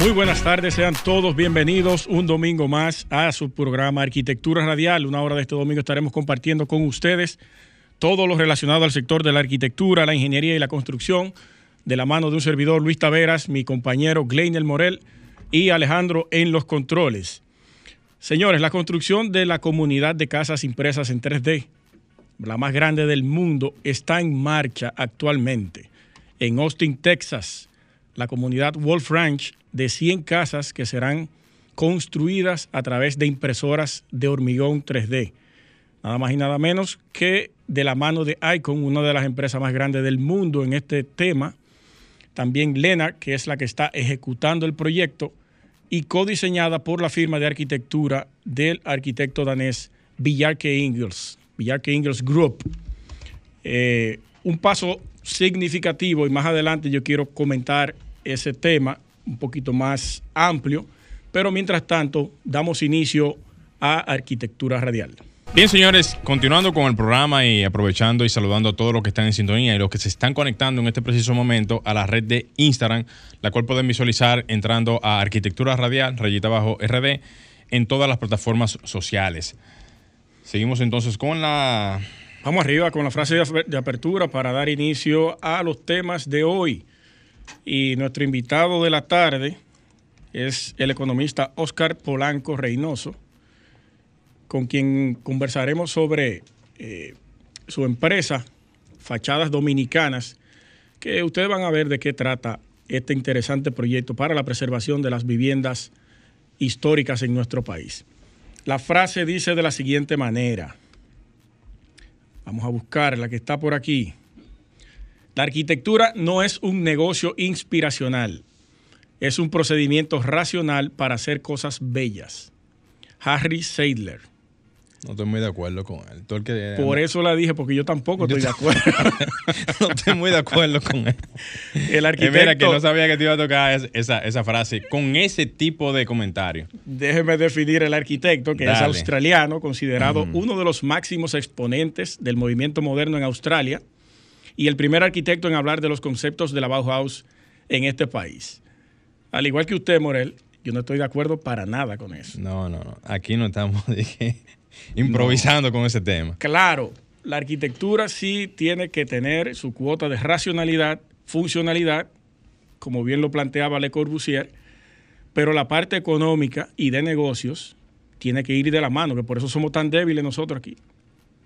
Muy buenas tardes, sean todos bienvenidos un domingo más a su programa Arquitectura Radial. Una hora de este domingo estaremos compartiendo con ustedes todo lo relacionado al sector de la arquitectura, la ingeniería y la construcción, de la mano de un servidor Luis Taveras, mi compañero Gleinel Morel y Alejandro en los controles. Señores, la construcción de la comunidad de casas impresas en 3D, la más grande del mundo, está en marcha actualmente. En Austin, Texas, la comunidad Wolf Ranch de 100 casas que serán construidas a través de impresoras de hormigón 3D. Nada más y nada menos que de la mano de Icon, una de las empresas más grandes del mundo en este tema. También Lena, que es la que está ejecutando el proyecto y codiseñada por la firma de arquitectura del arquitecto danés Villarke Ingels, Villarke Ingels Group. Eh, un paso significativo y más adelante yo quiero comentar ese tema un poquito más amplio, pero mientras tanto damos inicio a Arquitectura Radial. Bien, señores, continuando con el programa y aprovechando y saludando a todos los que están en sintonía y los que se están conectando en este preciso momento a la red de Instagram, la cual pueden visualizar entrando a Arquitectura Radial, rayita abajo RD, en todas las plataformas sociales. Seguimos entonces con la... Vamos arriba con la frase de apertura para dar inicio a los temas de hoy. Y nuestro invitado de la tarde es el economista Oscar Polanco Reynoso, con quien conversaremos sobre eh, su empresa, Fachadas Dominicanas, que ustedes van a ver de qué trata este interesante proyecto para la preservación de las viviendas históricas en nuestro país. La frase dice de la siguiente manera, vamos a buscar la que está por aquí. La arquitectura no es un negocio inspiracional, es un procedimiento racional para hacer cosas bellas. Harry Seidler. No estoy muy de acuerdo con él. Por eso la dije, porque yo tampoco estoy de acuerdo. no estoy muy de acuerdo con él. El arquitecto. mira, que no sabía que te iba a tocar esa, frase con ese tipo de comentario. Déjeme definir el arquitecto, que es australiano, considerado uno de los máximos exponentes del movimiento moderno en Australia y el primer arquitecto en hablar de los conceptos de la Bauhaus en este país. Al igual que usted, Morel, yo no estoy de acuerdo para nada con eso. No, no, no. Aquí no estamos improvisando con ese tema. Claro, la arquitectura sí tiene que tener su cuota de racionalidad, funcionalidad, como bien lo planteaba Le Corbusier, pero la parte económica y de negocios tiene que ir de la mano, que por eso somos tan débiles nosotros aquí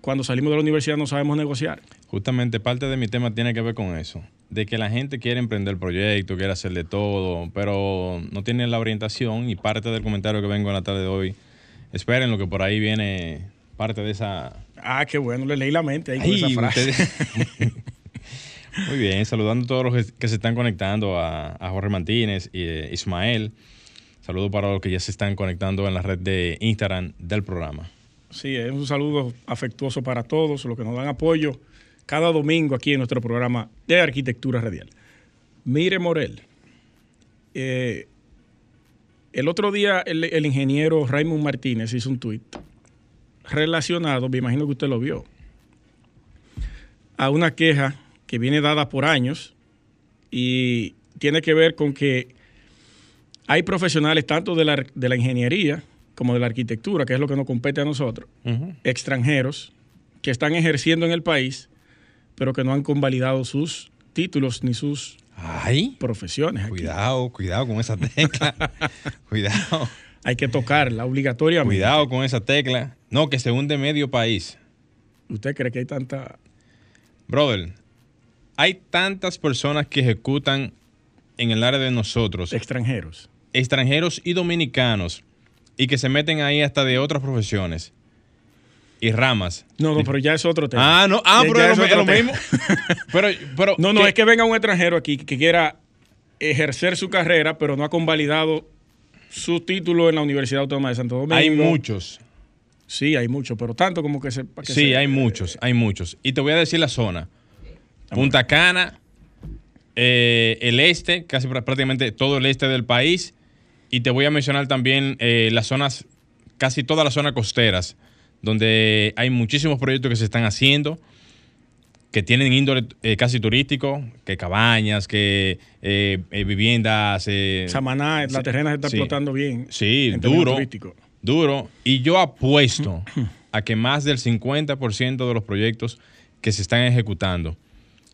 cuando salimos de la universidad no sabemos negociar. Justamente parte de mi tema tiene que ver con eso, de que la gente quiere emprender proyectos, quiere hacer de todo, pero no tiene la orientación y parte del comentario que vengo en la tarde de hoy, esperen lo que por ahí viene parte de esa... Ah, qué bueno, le leí la mente ahí con esa frase. Muy bien, saludando a todos los que se están conectando, a, Jorge Martínez y eh, Ismael. Saludos para los que ya se están conectando en la red de Instagram del programa. Sí, es un saludo afectuoso para todos los que nos dan apoyo cada domingo aquí en nuestro programa de Arquitectura Radial. Mire, Morel, eh, el otro día el, ingeniero Raymond Martínez hizo un tuit relacionado, me imagino que usted lo vio, a una queja que viene dada por años y tiene que ver con que hay profesionales tanto de la, de la ingeniería como de la arquitectura, que es lo que nos compete a nosotros, extranjeros que están ejerciendo en el país, pero que no han convalidado sus títulos ni sus profesiones. Cuidado, cuidado con esa tecla. cuidado. Hay que tocarla obligatoriamente. Cuidado con esa tecla. No, que se hunde medio país. ¿Usted cree que hay tanta... Brother, hay tantas personas que ejecutan en el área de nosotros. Extranjeros. Extranjeros y dominicanos y que se meten ahí hasta de otras profesiones y ramas. No, no, pero ya es otro tema. Ah, no, ah, pero es, lo, mismo. pero, pero, no, no, es que venga un extranjero aquí que quiera ejercer su carrera, pero no ha convalidado su título en la Universidad Autónoma de Santo Domingo. Hay muchos. Sí, hay muchos, pero tanto como que se... que Sí, se- hay muchos, hay muchos. Y te voy a decir la zona. Punta Cana, eh, el este, casi prá- prácticamente todo el este del país. Y te voy a mencionar también eh, las zonas, casi todas las zonas costeras, donde hay muchísimos proyectos que se están haciendo, que tienen índole eh, casi turístico, que cabañas, que eh, eh, viviendas. eh, Samaná, la terrena se está sí. explotando bien. Sí, duro. Duro. Y yo apuesto a que más del 50% de los proyectos que se están ejecutando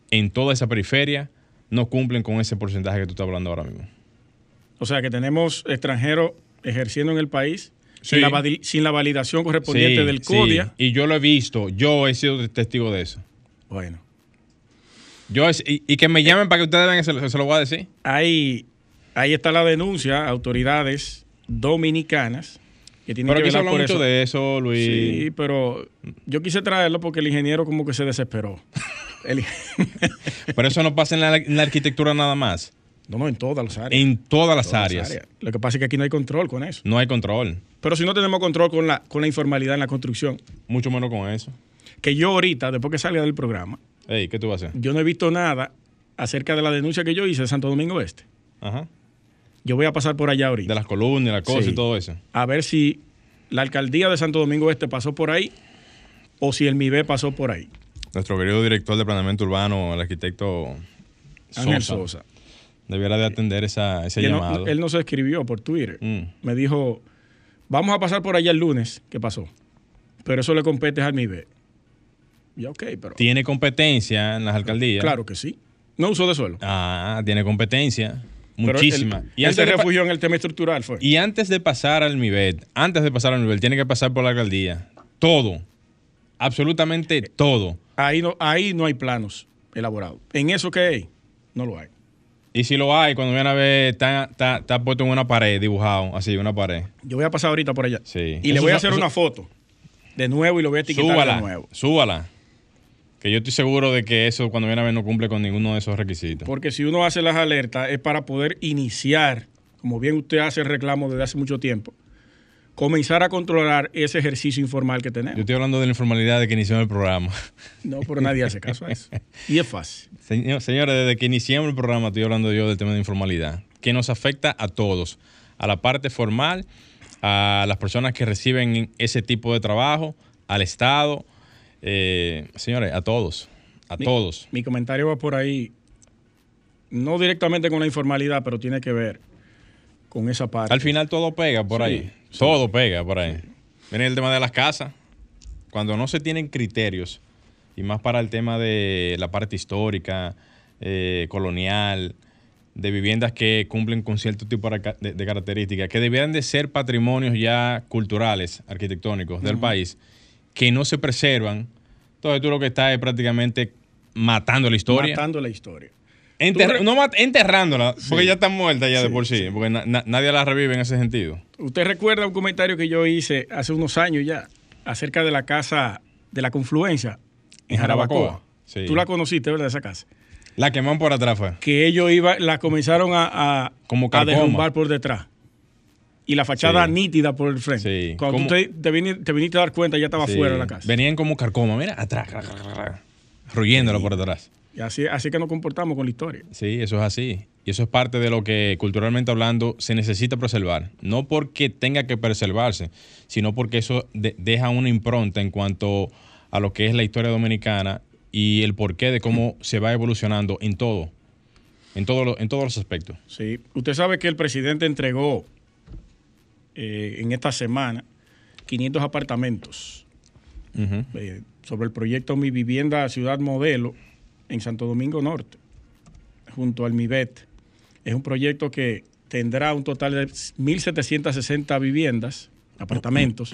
en toda esa periferia no cumplen con ese porcentaje que tú estás hablando ahora mismo. O sea, que tenemos extranjeros ejerciendo en el país Sí. sin, la, vali- sin la validación correspondiente Sí, del. CODIA. Y yo lo he visto, yo he sido testigo de eso. Bueno, Yo es- y, y que me llamen para que ustedes vean, se, se lo voy a decir. ahí, ahí está la denuncia autoridades dominicanas que tienen Pero que velar por mucho eso. de eso, Luis. Sí, pero yo quise traerlo porque el ingeniero como que se desesperó. El- Pero eso no pasa en la, en la arquitectura nada más. No, no, en todas las áreas. En todas las Todas áreas. Lo que pasa es que aquí no hay control con eso. No hay control. Pero si no tenemos control con la, con la informalidad en la construcción, Mucho menos con eso. que yo ahorita, después que salga del programa, Ey, ¿qué tú vas a hacer? yo no he visto nada acerca de la denuncia que yo hice de Santo Domingo Este. Ajá. Yo voy a pasar por allá ahorita. De las columnas, la cosa Sí. y todo eso. A ver si la alcaldía de Santo Domingo Este pasó por ahí o si el MIBE pasó por ahí. Nuestro querido director de planeamiento urbano, el arquitecto Ángel Sosa, Sosa. Debiera de atender esa, ese él, no, llamado. él nos escribió por Twitter. Mm. Me dijo, vamos a pasar por allá el lunes. ¿Qué pasó? Pero eso le compete al MIBE. Ya, ok, pero... Tiene competencia en las alcaldías. Claro que sí. No uso de suelo. Ah, tiene competencia. Muchísima. Él, y, él antes se refugió en el tema estructural, fue. y antes de pasar al MIBET, antes de pasar al nivel, tiene que pasar por la alcaldía. Todo. Absolutamente todo. Ahí no, ahí no hay planos elaborados. En eso que hay, no lo hay. Y si lo hay, cuando viene a ver, está, está, está puesto en una pared, dibujado, así, una pared. Yo voy a pasar ahorita por allá. Sí. Y le voy a hacer eso- una foto de nuevo y lo voy a etiquetar Súbala, de nuevo. súbala. Que yo estoy seguro de que eso cuando viene a ver no cumple con ninguno de esos requisitos. Porque si uno hace las alertas es para poder iniciar, como bien usted hace el reclamo desde hace mucho tiempo, comenzar a controlar ese ejercicio informal que Yo tenemos. estoy hablando de la informalidad de que inició el programa. No, pero nadie hace caso a eso. Y es fácil. Señor- señores, desde que iniciamos el programa estoy hablando yo del tema de informalidad, que nos afecta a todos, a la parte formal, a las personas que reciben ese tipo de trabajo, al Estado, eh, señores, a todos, a Mi- todos. Mi comentario va por ahí, no directamente con la informalidad, pero tiene que ver con esa parte. Al final todo pega por Sí, ahí, sí. todo pega por ahí. Viene el tema de las casas, cuando no se tienen criterios, y más para el tema de la parte histórica, eh, colonial, de viviendas que cumplen con cierto tipo de, ca- de- de características, que debieran de ser patrimonios ya culturales, arquitectónicos del país, que no se preservan. Entonces tú lo que estás es prácticamente matando la historia. Matando la historia. Tú no enterrándola, porque Sí. ya está muerta ya de por sí, porque na- na- nadie la revive en ese sentido. Usted recuerda un comentario que yo hice hace unos años ya acerca de la casa de la confluencia en En Jarabacoa. Tú la conociste, ¿verdad? Esa casa. La queman por atrás fue. Que ellos iban, la comenzaron a, a, Como a derrumbar por detrás. Y la fachada nítida por el frente. Cuando tú Como- te, te, vini- te viniste a dar cuenta, ya estaba fuera de la casa. Venían como carcoma, mira, atrás, ruyéndolo por atrás. Y así, así que nos comportamos con la historia. Sí, eso es así. Y eso es parte de lo que culturalmente hablando se necesita preservar. No porque tenga que preservarse, sino porque eso de- deja una impronta en cuanto a lo que es la historia dominicana y el porqué de cómo se va evolucionando en todo. En, todo lo- en todos los aspectos. Sí. Usted sabe que el presidente entregó eh, en esta semana 500 apartamentos eh, sobre el proyecto Mi Vivienda Ciudad Modelo en Santo Domingo Norte, junto al MIBET. Es un proyecto que tendrá un total de 1.760 viviendas, apartamentos,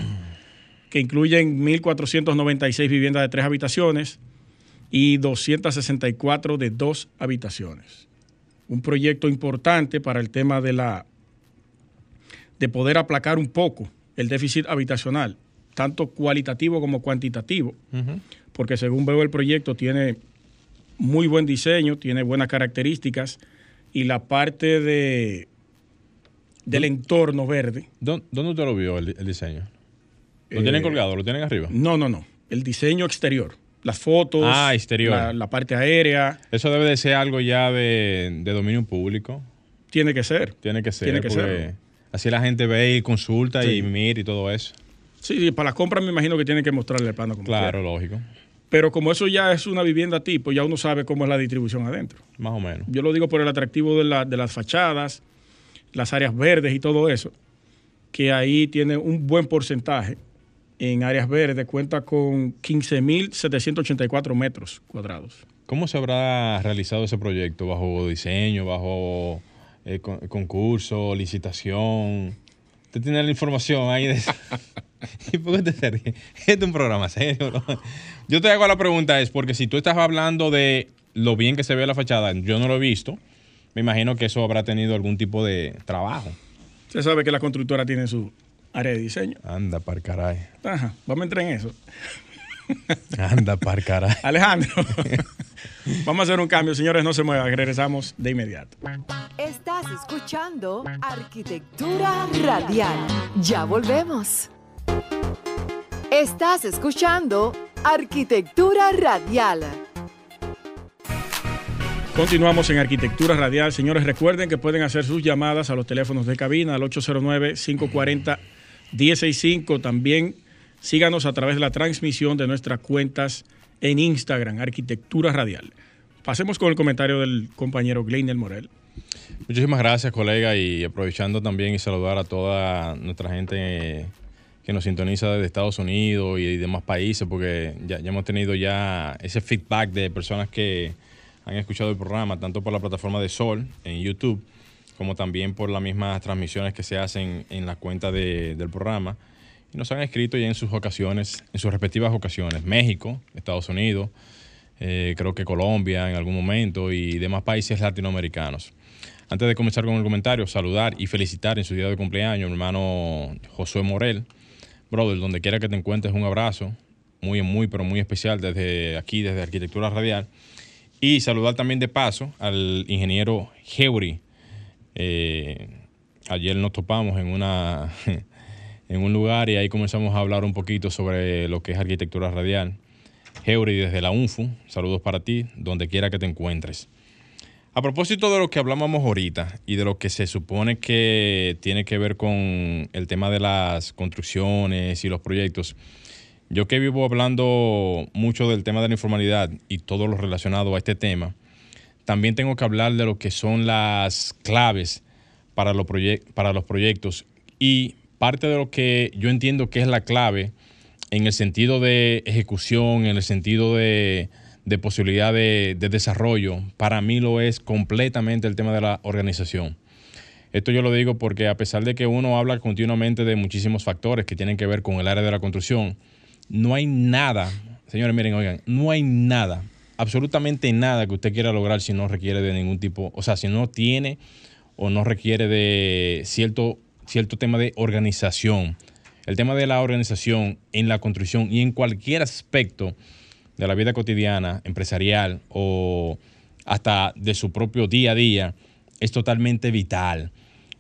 que incluyen 1.496 viviendas de tres habitaciones y 264 de dos habitaciones. Un proyecto importante para el tema de la de poder aplacar un poco el déficit habitacional, tanto cualitativo como cuantitativo, porque según veo el proyecto tiene muy buen diseño, tiene buenas características y la parte de del entorno verde ¿Dó- ¿Dónde usted lo vio el, el diseño? ¿Lo tienen colgado? ¿Lo tienen arriba? No, no, no. El diseño exterior. Las fotos. Ah, exterior. La, la parte aérea. Eso debe de ser algo ya de, de dominio público. Tiene que ser. Tiene que ser. Tiene que serlo. Así la gente ve y consulta Sí. y mira y todo eso. Sí, sí, para las compras me imagino que tienen que mostrarle el plano como Claro, quiera. lógico. Pero como eso ya es una vivienda tipo, ya uno sabe cómo es la distribución adentro. Más o menos. Yo lo digo por el atractivo de, la- de las fachadas, las áreas verdes y todo eso, que ahí tiene un buen porcentaje en áreas verdes, cuenta con 15.784 metros cuadrados. ¿Cómo se habrá realizado ese proyecto? ¿Bajo diseño, bajo eh, con- concurso, licitación? ¿Usted tiene la información ahí de? ¿Y por qué te ríes? Este es un programa serio. ¿no? Yo te hago la pregunta es porque si tú estás hablando de lo bien que se ve la fachada, yo no lo he visto, me imagino que eso habrá tenido algún tipo de trabajo. Usted sabe que la constructora tiene su área de diseño. Anda, par caray. Ajá, vamos a entrar en eso. Anda, par caray. Alejandro, vamos a hacer un cambio, señores, no se muevan, regresamos de inmediato. Estás escuchando Arquitectura Radial. Ya volvemos. Estás escuchando Arquitectura Radial. Continuamos en Arquitectura Radial. Señores, recuerden que pueden hacer sus llamadas a los teléfonos de cabina al 809-540-165. También síganos a través de la transmisión de nuestras cuentas en Instagram, Arquitectura Radial. Pasemos con el comentario del compañero Gleiner Morel. Muchísimas gracias, colega, y aprovechando también y saludar a toda nuestra gente que nos sintoniza desde Estados Unidos y demás países, porque ya, hemos tenido ya ese feedback de personas que han escuchado el programa, tanto por la plataforma de Sol en YouTube, como también por las mismas transmisiones que se hacen en la cuenta de- del programa. Y nos han escrito ya en sus ocasiones, en sus respectivas ocasiones, México, Estados Unidos, eh, creo que Colombia en algún momento y demás países latinoamericanos. Antes de comenzar con el comentario, saludar y felicitar en su día de cumpleaños mi hermano Josué Morel. Brother, donde quiera que te encuentres, un abrazo muy, muy, pero muy especial desde aquí, desde Arquitectura Radial. Y saludar también de paso al ingeniero Heuri. Eh, ayer nos topamos en, una, en un lugar y ahí comenzamos a hablar un poquito sobre lo que es arquitectura radial. Heuri desde la UNFU, saludos para ti, donde quiera que te encuentres. A propósito de lo que hablábamos ahorita y de lo que se supone que tiene que ver con el tema de las construcciones y los proyectos, yo que vivo hablando mucho del tema de la informalidad y todo lo relacionado a este tema, también tengo que hablar de lo que son las claves para los, para los proyectos. Y parte de lo que yo entiendo que es la clave en el sentido de ejecución, en el sentido de, de posibilidad de, de desarrollo, para mí lo es completamente el tema de la organización. Esto yo lo digo porque a pesar de que uno habla continuamente de muchísimos factores que tienen que ver con el área de la construcción, no hay nada, señores, miren, oigan, no hay nada, absolutamente nada que usted quiera lograr si no requiere de ningún tipo, o sea, si no tiene o no requiere de cierto, cierto tema de organización. El tema de la organización en la construcción y en cualquier aspecto de la vida cotidiana, empresarial o hasta de su propio día a día, es totalmente vital.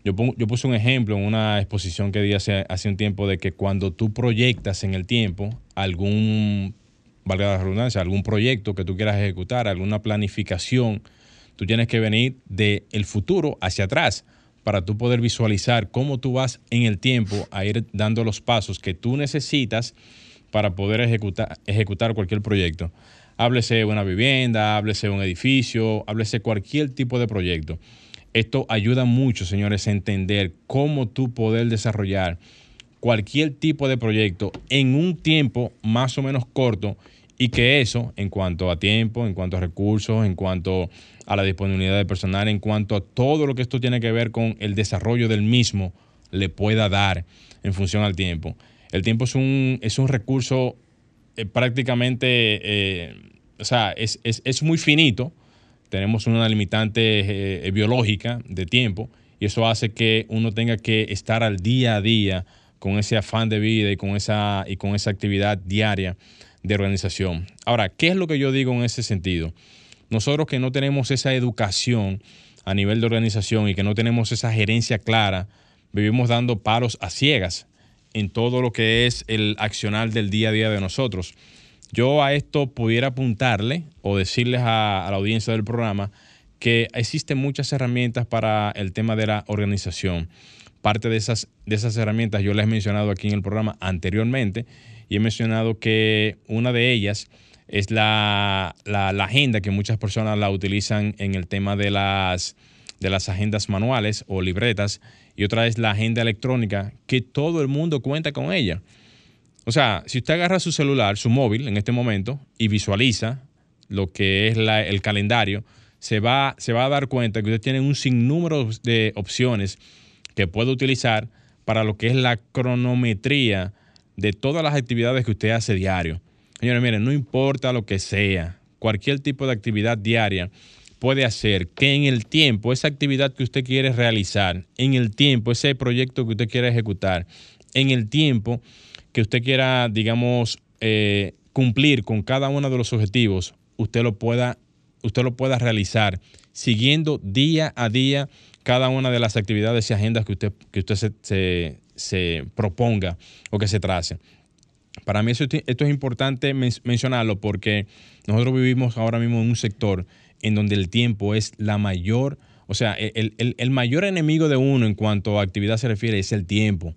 Yo, pongo- yo puse un ejemplo en una exposición que di hace, hace un tiempo de que cuando tú proyectas en el tiempo algún, valga la redundancia, algún proyecto que tú quieras ejecutar, alguna planificación, tú tienes que venir del futuro hacia atrás para tú poder visualizar cómo tú vas en el tiempo a ir dando los pasos que tú necesitas para poder ejecutar, ejecutar cualquier proyecto. Háblese una vivienda, háblese un edificio, háblese cualquier tipo de proyecto. Esto ayuda mucho, señores, a entender cómo tú poder desarrollar cualquier tipo de proyecto en un tiempo más o menos corto y que eso, en cuanto a tiempo, en cuanto a recursos, en cuanto a la disponibilidad de personal, en cuanto a todo lo que esto tiene que ver con el desarrollo del mismo, le pueda dar en función al tiempo. El tiempo es un, es un recurso eh, prácticamente, eh, o sea, es, es- es muy finito. Tenemos una limitante eh, biológica de tiempo y eso hace que uno tenga que estar al día a día con ese afán de vida y con esa, y con esa actividad diaria de organización. Ahora, ¿qué es lo que yo digo en ese sentido? Nosotros que no tenemos esa educación a nivel de organización y que no tenemos esa gerencia clara, vivimos dando palos a ciegas en todo lo que es el accionar del día a día de nosotros. Yo a esto pudiera apuntarle o decirles a, la audiencia del programa que existen muchas herramientas para el tema de la organización. Parte de esas, de esas herramientas yo les he mencionado aquí en el programa anteriormente y he mencionado que una de ellas es la, agenda que muchas personas la utilizan en el tema de las, de las agendas manuales o libretas y otra es la agenda electrónica que todo el mundo cuenta con ella. O sea, si usted agarra su celular, su móvil en este momento y visualiza lo que es el calendario, se va, se va a dar cuenta que usted tiene un sinnúmero de opciones que puede utilizar para lo que es la cronometría de todas las actividades que usted hace diario. Señores, miren, no importa lo que sea, cualquier tipo de actividad diaria puede hacer que en el tiempo, esa actividad que usted quiere realizar, en el tiempo, ese proyecto que usted quiere ejecutar, en el tiempo que usted quiera, digamos, eh, cumplir con cada uno de los objetivos, usted lo pueda, usted lo pueda realizar siguiendo día a día cada una de las actividades y agendas que usted, que usted se proponga o que se trace. Para mí esto es importante mencionarlo porque nosotros vivimos ahora mismo en un sector en donde el tiempo es la mayor, o sea, el, mayor enemigo de uno en cuanto a actividad se refiere es el tiempo.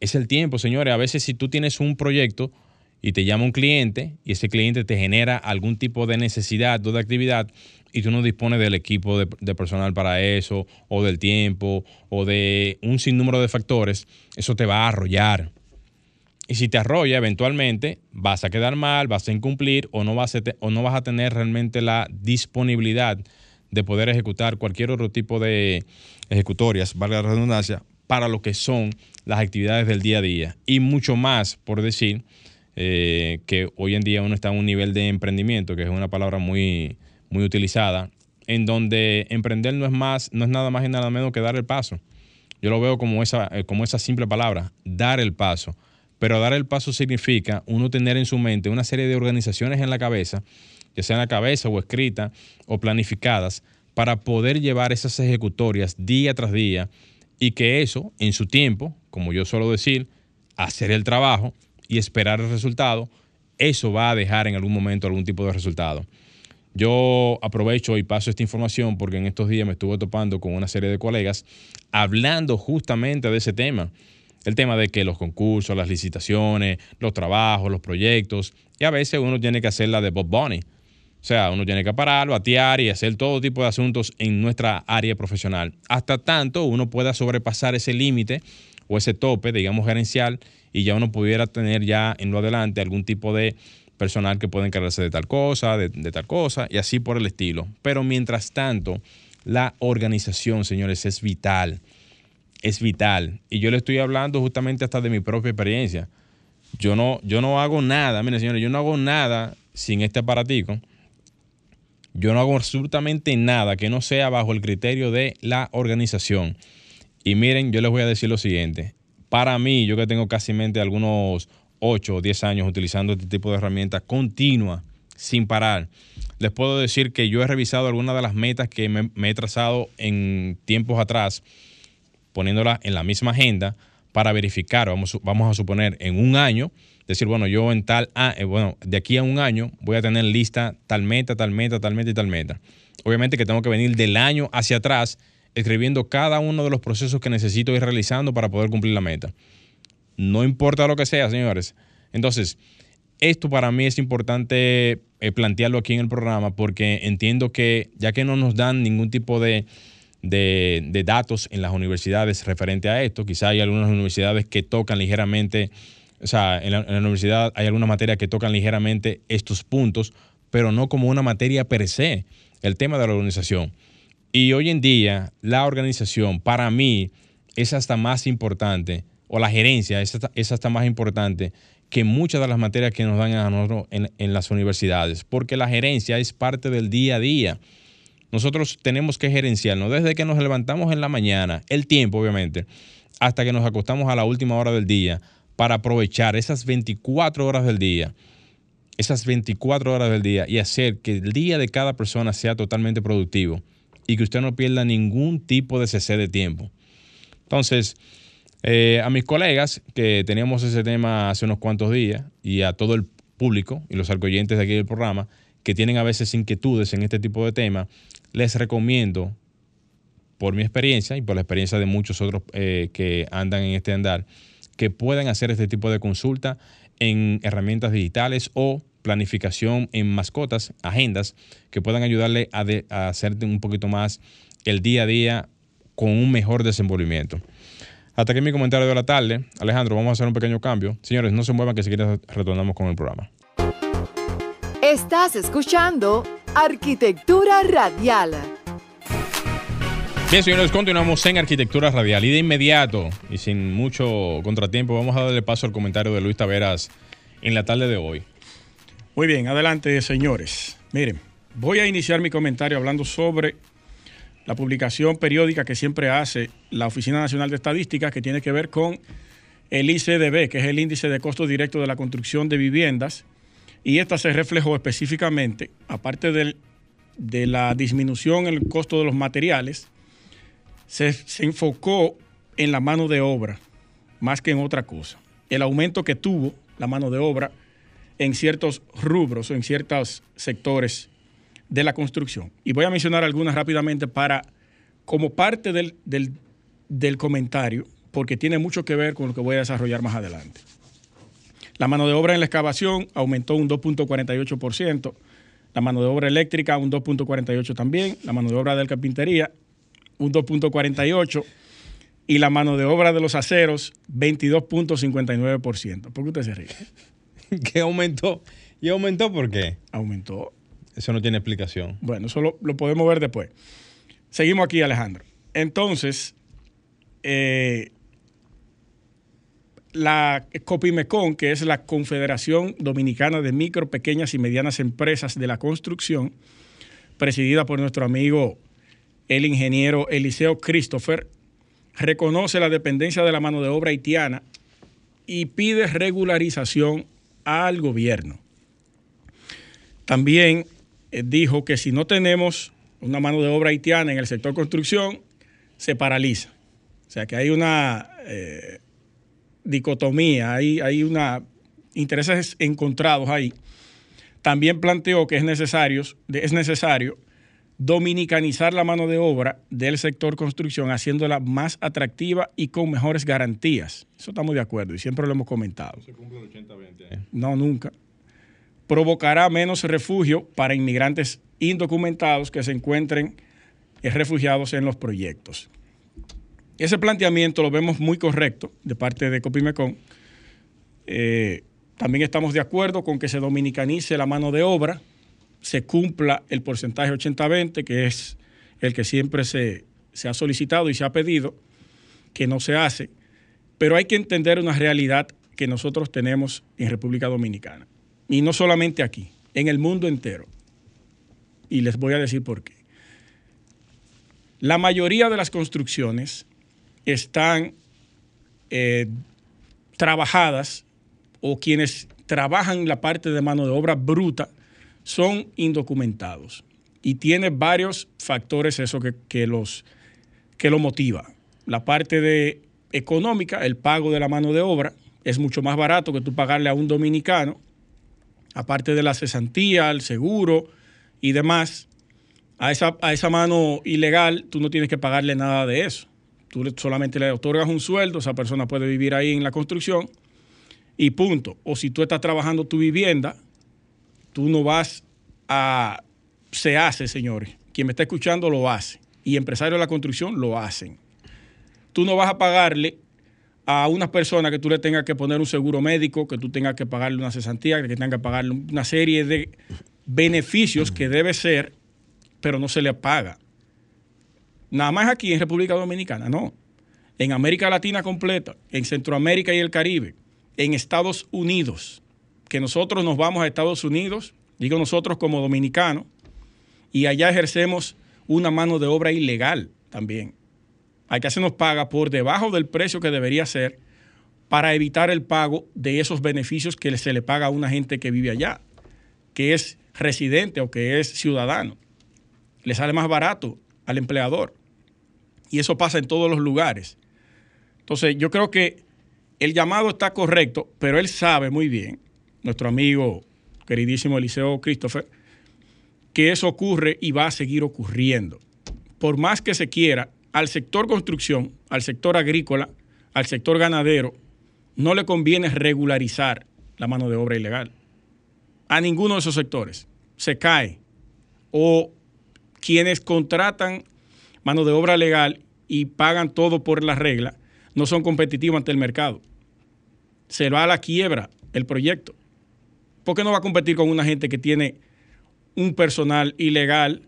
Es el tiempo, señores. A veces si tú tienes un proyecto y te llama un cliente y ese cliente te genera algún tipo de necesidad o de actividad y tú no dispones del equipo de, de personal para eso o del tiempo o de un sinnúmero de factores, eso te va a arrollar y si te arrolla, eventualmente vas a quedar mal, vas a incumplir o no vas a, o no vas a tener realmente la disponibilidad de poder ejecutar cualquier otro tipo de ejecutorias, valga la redundancia, para lo que son las actividades del día a día. Y mucho más, por decir, eh, que hoy en día uno está en un nivel de emprendimiento, que es una palabra muy, muy utilizada, en donde emprender no es más, no es nada más y nada menos que dar el paso. Yo lo veo como esa, eh, como esa simple palabra, dar el paso. Pero dar el paso significa uno tener en su mente una serie de organizaciones en la cabeza, ya sea en la cabeza o escrita o planificadas, para poder llevar esas ejecutorias día tras día y que eso, en su tiempo, como yo suelo decir, hacer el trabajo y esperar el resultado, eso va a dejar en algún momento algún tipo de resultado. Yo aprovecho y paso esta información porque en estos días me estuve topando con una serie de colegas hablando justamente de ese tema el tema de que los concursos, las licitaciones, los trabajos, los proyectos, y a veces uno tiene que hacer la de Bob Bunny. O sea, uno tiene que parar, batear y hacer todo tipo de asuntos en nuestra área profesional. Hasta tanto uno pueda sobrepasar ese límite o ese tope, digamos, gerencial, y ya uno pudiera tener ya en lo adelante algún tipo de personal que pueda encargarse de tal cosa, de, de tal cosa, y así por el estilo. Pero mientras tanto, la organización, señores, es vital es vital. Y yo le estoy hablando justamente hasta de mi propia experiencia. Yo no, yo no hago nada, miren señores, yo no hago nada sin este aparatico. Yo no hago absolutamente nada que no sea bajo el criterio de la organización. Y miren, yo les voy a decir lo siguiente. Para mí, yo que tengo casi mente algunos 8 o 10 años utilizando este tipo de herramientas continua, sin parar, les puedo decir que yo he revisado algunas de las metas que me he trazado en tiempos atrás poniéndola en la misma agenda para verificar, vamos, vamos a suponer en un año, decir, bueno, yo en tal, ah, bueno, de aquí a un año voy a tener lista tal meta, tal meta, tal meta y tal meta. Obviamente que tengo que venir del año hacia atrás escribiendo cada uno de los procesos que necesito ir realizando para poder cumplir la meta. No importa lo que sea, señores. Entonces, esto para mí es importante eh, plantearlo aquí en el programa porque entiendo que ya que no nos dan ningún tipo de de, datos en las universidades referente a esto. Quizá hay algunas universidades que tocan ligeramente, o sea, en la, universidad hay algunas materias que tocan ligeramente estos puntos, pero no como una materia per se, el tema de la organización. Y hoy en día la organización para mí es hasta más importante, o la gerencia es hasta, más importante que muchas de las materias que nos dan a nosotros en las universidades, porque la gerencia es parte del día a día nosotros tenemos que gerenciarnos desde que nos levantamos en la mañana, el tiempo obviamente, hasta que nos acostamos a la última hora del día para aprovechar esas 24 horas del día, esas 24 horas del día y hacer que el día de cada persona sea totalmente productivo y que usted no pierda ningún tipo de cese de tiempo. Entonces, Eh, a mis colegas que teníamos ese tema hace unos cuantos días y a todo el público y los arcoyentes de aquí del programa que tienen a veces inquietudes en este tipo de temas, les recomiendo, por mi experiencia y por la experiencia de muchos otros eh, que andan en este andar, que puedan hacer este tipo de consulta en herramientas digitales o planificación en mascotas, agendas, que puedan ayudarle a, a hacerte un poquito más el día a día con un mejor desenvolvimiento. Hasta aquí mi comentario de la tarde. Alejandro, vamos a hacer un pequeño cambio. Señores, no se muevan que si quieren retornamos con el programa. Estás escuchando Arquitectura Radial. Bien, señores, continuamos en Arquitectura Radial y de inmediato y sin mucho contratiempo vamos a darle paso al comentario de Luis Taveras en la tarde de hoy. Muy bien, adelante, señores. Miren, voy a iniciar mi comentario hablando sobre la publicación periódica que siempre hace la Oficina Nacional de Estadística que tiene que ver con el ICDB, que es el índice de costo directo de la construcción de viviendas, y esta se reflejó específicamente, aparte de la disminución en el costo de los materiales, se, se enfocó en la mano de obra más que en otra cosa. El aumento que tuvo la mano de obra en ciertos rubros o en ciertos sectores de la construcción. Y voy a mencionar algunas rápidamente para, como parte del, del, comentario, porque tiene mucho que ver con lo que voy a desarrollar más adelante. La mano de obra en la excavación aumentó un 2.48%, la mano de obra eléctrica un 2.48% también, la mano de obra de la carpintería un 2.48% y la mano de obra de los aceros 22.59%. ¿Por qué usted se ríe? ¿Qué aumentó? ¿Y aumentó por qué? Aumentó eso no tiene explicación. Bueno, eso lo, podemos ver después. Seguimos aquí, Alejandro. Entonces, eh, la COPIMECON, que es la Confederación Dominicana de Micro, Pequeñas y Medianas Empresas de la Construcción, presidida por nuestro amigo el ingeniero Eliseo Christopher, reconoce la dependencia de la mano de obra haitiana y pide regularización al gobierno. También eh, dijo que si no tenemos una mano de obra haitiana en el sector construcción, se paraliza. O sea que hay una eh, dicotomía, hay, hay una intereses encontrados ahí. También planteó que es necesario, es necesario dominicanizar la mano de obra del sector construcción, haciéndola más atractiva y con mejores garantías. Eso estamos de acuerdo y siempre lo hemos comentado. ¿Se cumple el 80-20? No, nunca provocará menos refugio para inmigrantes indocumentados que se encuentren refugiados en los proyectos. Ese planteamiento lo vemos muy correcto de parte de Copimecon. Eh, también estamos de acuerdo con que se dominicanice la mano de obra, se cumpla el porcentaje 80-20, que es el que siempre se, se ha solicitado y se ha pedido, que no se hace, pero hay que entender una realidad que nosotros tenemos en República Dominicana y no solamente aquí, en el mundo entero. Y les voy a decir por qué. La mayoría de las construcciones están eh, trabajadas o quienes trabajan la parte de mano de obra bruta son indocumentados. Y tiene varios factores eso que, los, que lo motiva. La parte de económica, el pago de la mano de obra, es mucho más barato que tú pagarle a un dominicano aparte de la cesantía, el seguro y demás, a esa, a esa mano ilegal tú no tienes que pagarle nada de eso. Tú solamente le otorgas un sueldo, esa persona puede vivir ahí en la construcción y punto. O si tú estás trabajando tu vivienda, tú no vas a... Se hace, señores. Quien me está escuchando lo hace. Y empresarios de la construcción lo hacen. Tú no vas a pagarle a una persona que tú le tengas que poner un seguro médico, que tú tengas que pagarle una cesantía, que tengas que pagarle una serie de beneficios que debe ser, pero no se le paga. Nada más aquí en República Dominicana, no. En América Latina completa, en Centroamérica y el Caribe, en Estados Unidos, que nosotros nos vamos a Estados Unidos, digo nosotros como dominicanos, y allá ejercemos una mano de obra ilegal también hay que hacernos paga por debajo del precio que debería ser para evitar el pago de esos beneficios que se le paga a una gente que vive allá, que es residente o que es ciudadano. Le sale más barato al empleador. Y eso pasa en todos los lugares. Entonces, yo creo que el llamado está correcto, pero él sabe muy bien, nuestro amigo queridísimo Eliseo Christopher, que eso ocurre y va a seguir ocurriendo. Por más que se quiera, al sector construcción, al sector agrícola, al sector ganadero, no le conviene regularizar la mano de obra ilegal. A ninguno de esos sectores. Se cae. O quienes contratan mano de obra legal y pagan todo por la regla, no son competitivos ante el mercado. Se va a la quiebra el proyecto. ¿Por qué no va a competir con una gente que tiene un personal ilegal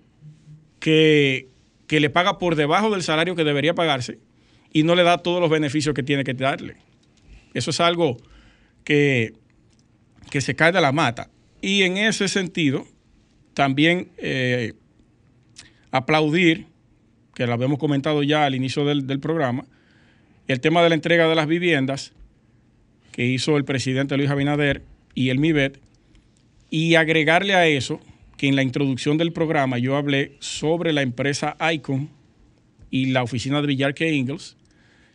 que, que le paga por debajo del salario que debería pagarse y no le da todos los beneficios que tiene que darle? Eso es algo que, que se cae de la mata. Y en ese sentido, también eh, aplaudir, que lo habíamos comentado ya al inicio del, del programa, el tema de la entrega de las viviendas que hizo el presidente Luis Abinader y el MIBET, y agregarle a eso que en la introducción del programa yo hablé sobre la empresa Icon y la oficina de Villarque Ingalls,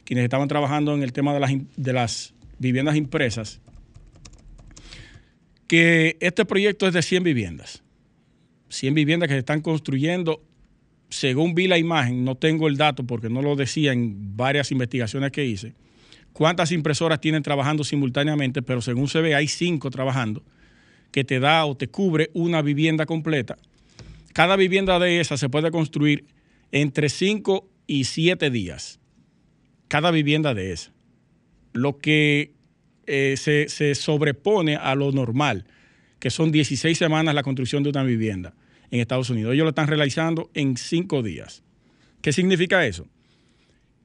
quienes estaban trabajando en el tema de las, de las viviendas impresas, que este proyecto es de 100 viviendas. 100 viviendas que se están construyendo según vi la imagen, no tengo el dato porque no lo decía en varias investigaciones que hice, cuántas impresoras tienen trabajando simultáneamente, pero según se ve hay cinco trabajando, que te da o te cubre una vivienda completa. Cada vivienda de esas se puede construir entre 5 y 7 días. Cada vivienda de esas. Lo que eh, se, se sobrepone a lo normal, que son 16 semanas la construcción de una vivienda en Estados Unidos. Ellos lo están realizando en cinco días. ¿Qué significa eso?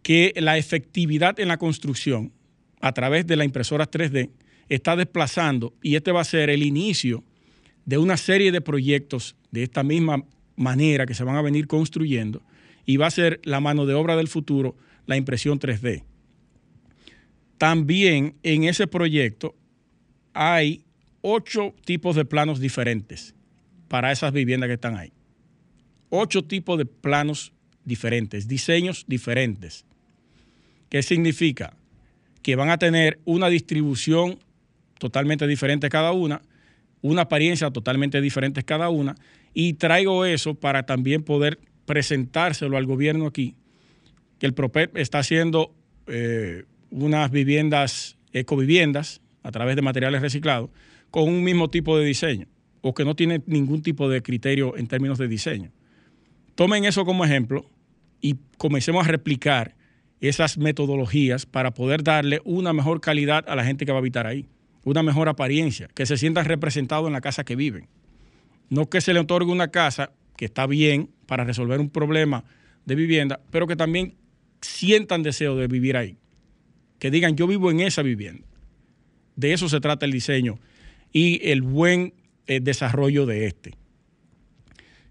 Que la efectividad en la construcción a través de la impresora 3D está desplazando y este va a ser el inicio de una serie de proyectos de esta misma manera que se van a venir construyendo y va a ser la mano de obra del futuro la impresión 3D. También en ese proyecto hay ocho tipos de planos diferentes para esas viviendas que están ahí. Ocho tipos de planos diferentes, diseños diferentes. ¿Qué significa? Que van a tener una distribución totalmente diferente cada una, una apariencia totalmente diferente cada una, y traigo eso para también poder presentárselo al gobierno aquí, que el PROPEP está haciendo eh, unas viviendas, ecoviviendas, a través de materiales reciclados, con un mismo tipo de diseño o que no tiene ningún tipo de criterio en términos de diseño. Tomen eso como ejemplo y comencemos a replicar esas metodologías para poder darle una mejor calidad a la gente que va a habitar ahí, una mejor apariencia, que se sientan representados en la casa que viven. No que se le otorgue una casa que está bien para resolver un problema de vivienda, pero que también sientan deseo de vivir ahí. Que digan, yo vivo en esa vivienda. De eso se trata el diseño y el buen el desarrollo de este.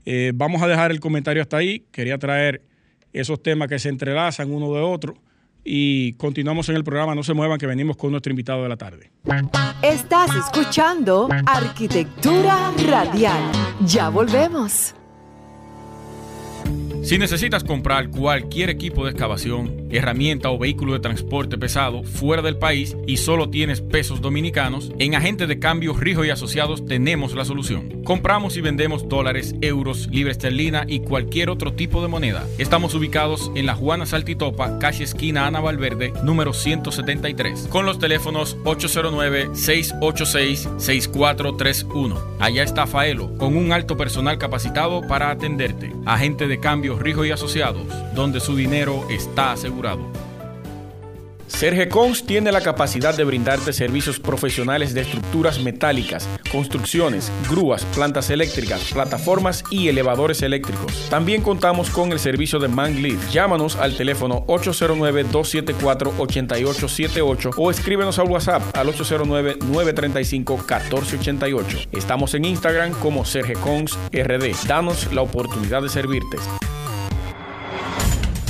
Eh, vamos a dejar el comentario hasta ahí. Quería traer esos temas que se entrelazan uno de otro y continuamos en el programa. No se muevan que venimos con nuestro invitado de la tarde. Estás escuchando Arquitectura Radial. Ya volvemos. Si necesitas comprar cualquier equipo de excavación, herramienta o vehículo de transporte pesado fuera del país y solo tienes pesos dominicanos, en Agente de Cambio Rijo y Asociados tenemos la solución. Compramos y vendemos dólares, euros, libra esterlina y cualquier otro tipo de moneda. Estamos ubicados en la Juana Saltitopa, calle esquina Ana Valverde, número 173, con los teléfonos 809-686-6431. Allá está Faelo, con un alto personal capacitado para atenderte. Agente de Cambio Rijo y Asociados, donde su dinero está asegurado. Sergecons tiene la capacidad de brindarte servicios profesionales de estructuras metálicas, construcciones, grúas, plantas eléctricas, plataformas y elevadores eléctricos. También contamos con el servicio de Manglift. Llámanos al teléfono 809-274-8878 o escríbenos al WhatsApp al 809-935-1488. Estamos en Instagram como Sergecons RD. Danos la oportunidad de servirte.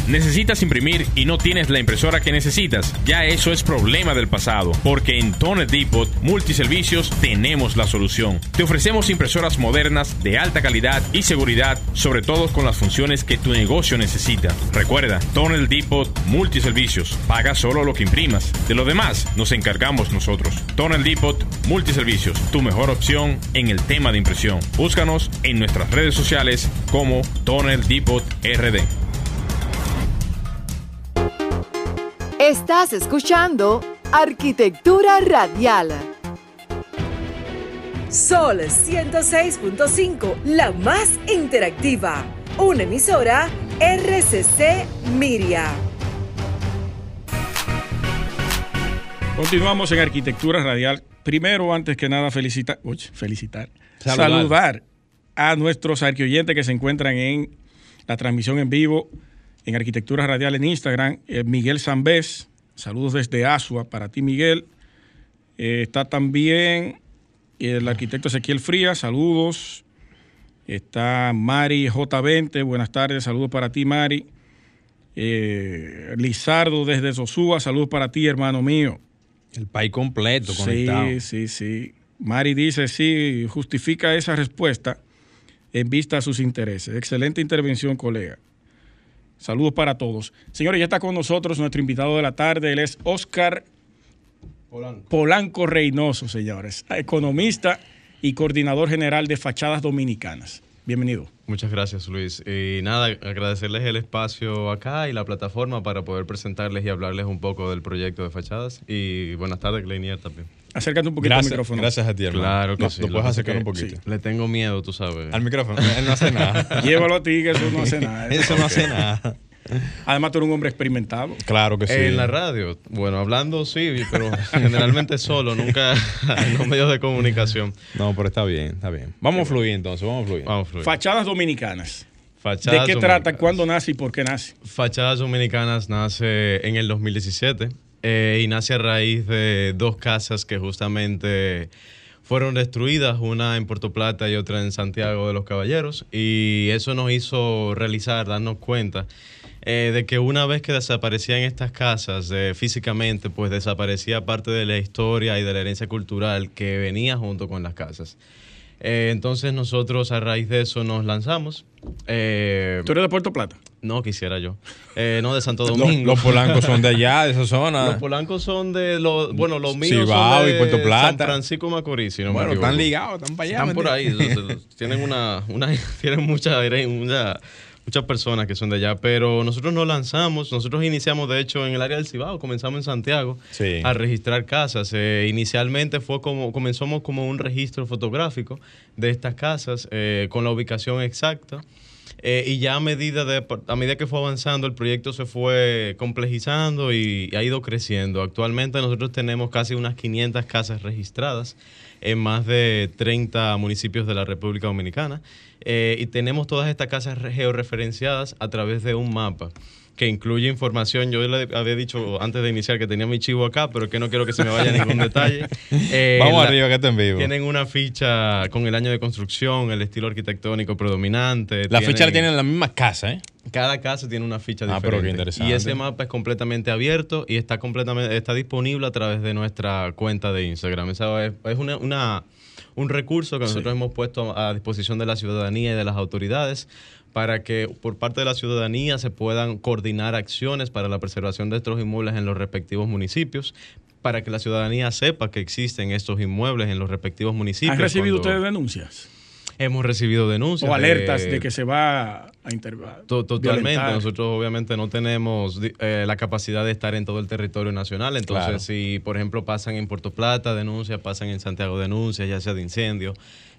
¿Necesitas imprimir y no tienes la impresora que necesitas? Ya eso es problema del pasado, porque en Toner Depot Multiservicios tenemos la solución. Te ofrecemos impresoras modernas de alta calidad y seguridad, sobre todo con las funciones que tu negocio necesita. Recuerda, Toner Depot Multiservicios. Paga solo lo que imprimas. De lo demás, nos encargamos nosotros. Toner Depot Multiservicios, tu mejor opción en el tema de impresión. Búscanos en nuestras redes sociales como Toner Depot RD. Estás escuchando Arquitectura Radial. Sol 106.5, la más interactiva. Una emisora RCC Miria. Continuamos en Arquitectura Radial. Primero, antes que nada, felicitar, felicitar, saludar. saludar a nuestros arquioyentes que se encuentran en la transmisión en vivo en Arquitectura Radial en Instagram. Eh, Miguel Zambés, saludos desde Asua para ti, Miguel. Eh, está también el arquitecto Ezequiel Frías, saludos. Está Mari J20, buenas tardes, saludos para ti, Mari. Eh, Lizardo desde Sosúa, saludos para ti, hermano mío. El país completo conectado. Sí, sí, sí. Mari dice, sí, justifica esa respuesta en vista a sus intereses. Excelente intervención, colega. Saludos para todos. Señores, ya está con nosotros nuestro invitado de la tarde. Él es Oscar Polanco, Reynoso, señores. Economista y coordinador general de Fachadas Dominicanas. Bienvenido. Muchas gracias, Luis. Y nada, agradecerles el espacio acá y la plataforma para poder presentarles y hablarles un poco del proyecto de fachadas. Y buenas tardes, Gleinier también. Acércate un poquito al micrófono. Gracias a ti, hermano. Claro que sí. Lo puedes acercar un poquito. Le tengo miedo, tú sabes. Al micrófono. Él no hace nada. Llévalo a ti, que eso no hace nada. eso no hace nada. Además, tú eres un hombre experimentado. Claro que sí. En la radio, bueno, hablando sí, pero generalmente solo, nunca en los medios de comunicación. No, pero está bien, está bien. Vamos a fluir entonces, vamos a fluir. Vamos a fluir. Fachadas dominicanas. ¿De qué trata? ¿Cuándo nace y por qué nace? Fachadas Dominicanas nace en el 2017 eh, y nace a raíz de dos casas que justamente fueron destruidas, una en Puerto Plata y otra en Santiago de los Caballeros. Y eso nos hizo realizar, darnos cuenta eh, de que una vez que desaparecían estas casas eh, físicamente, pues desaparecía parte de la historia y de la herencia cultural que venía junto con las casas. Eh, entonces nosotros a raíz de eso nos lanzamos. Eh, ¿Tú eres de Puerto Plata? No, quisiera yo. Eh, no, de Santo Domingo. los, polancos son de allá, de esa zona. Los polancos son de, los, bueno, los míos son de y Puerto Plata. San Francisco Macorís, no bueno, están ligados, están para allá. Están por ahí, tienen una, una, tienen mucha, mucha muchas personas que son de allá, pero nosotros nos lanzamos, nosotros iniciamos de hecho en el área del Cibao, comenzamos en Santiago a registrar casas. Eh, inicialmente fue como, comenzamos como un registro fotográfico de estas casas eh, con la ubicación exacta. Eh, y ya a medida, de, a medida que fue avanzando, el proyecto se fue complejizando y, ha ido creciendo. Actualmente nosotros tenemos casi unas 500 casas registradas en más de 30 municipios de la República Dominicana. Eh, y tenemos todas estas casas georreferenciadas a través de un mapa que incluye información. Yo le había dicho antes de iniciar que tenía mi chivo acá, pero que no quiero que se me vaya ningún detalle. Eh, Vamos arriba, que está en vivo. Tienen una ficha con el año de construcción, el estilo arquitectónico predominante. La ficha la tienen en la misma casa, ¿eh? Cada casa tiene una ficha ah, diferente. interesante. Y ese mapa es completamente abierto y está completamente está disponible a través de nuestra cuenta de Instagram. Esa es, es una, una un recurso que nosotros hemos puesto a disposición de la ciudadanía y de las autoridades para que por parte de la ciudadanía se puedan coordinar acciones para la preservación de estos inmuebles en los respectivos municipios, para que la ciudadanía sepa que existen estos inmuebles en los respectivos municipios. ¿Han recibido ustedes denuncias? Hemos recibido denuncias. O alertas de, que se va a totalmente. Nosotros obviamente no tenemos eh, la capacidad de estar en todo el territorio nacional. Entonces, si por ejemplo pasan en Puerto Plata denuncias, pasan en Santiago denuncias, ya sea de incendio,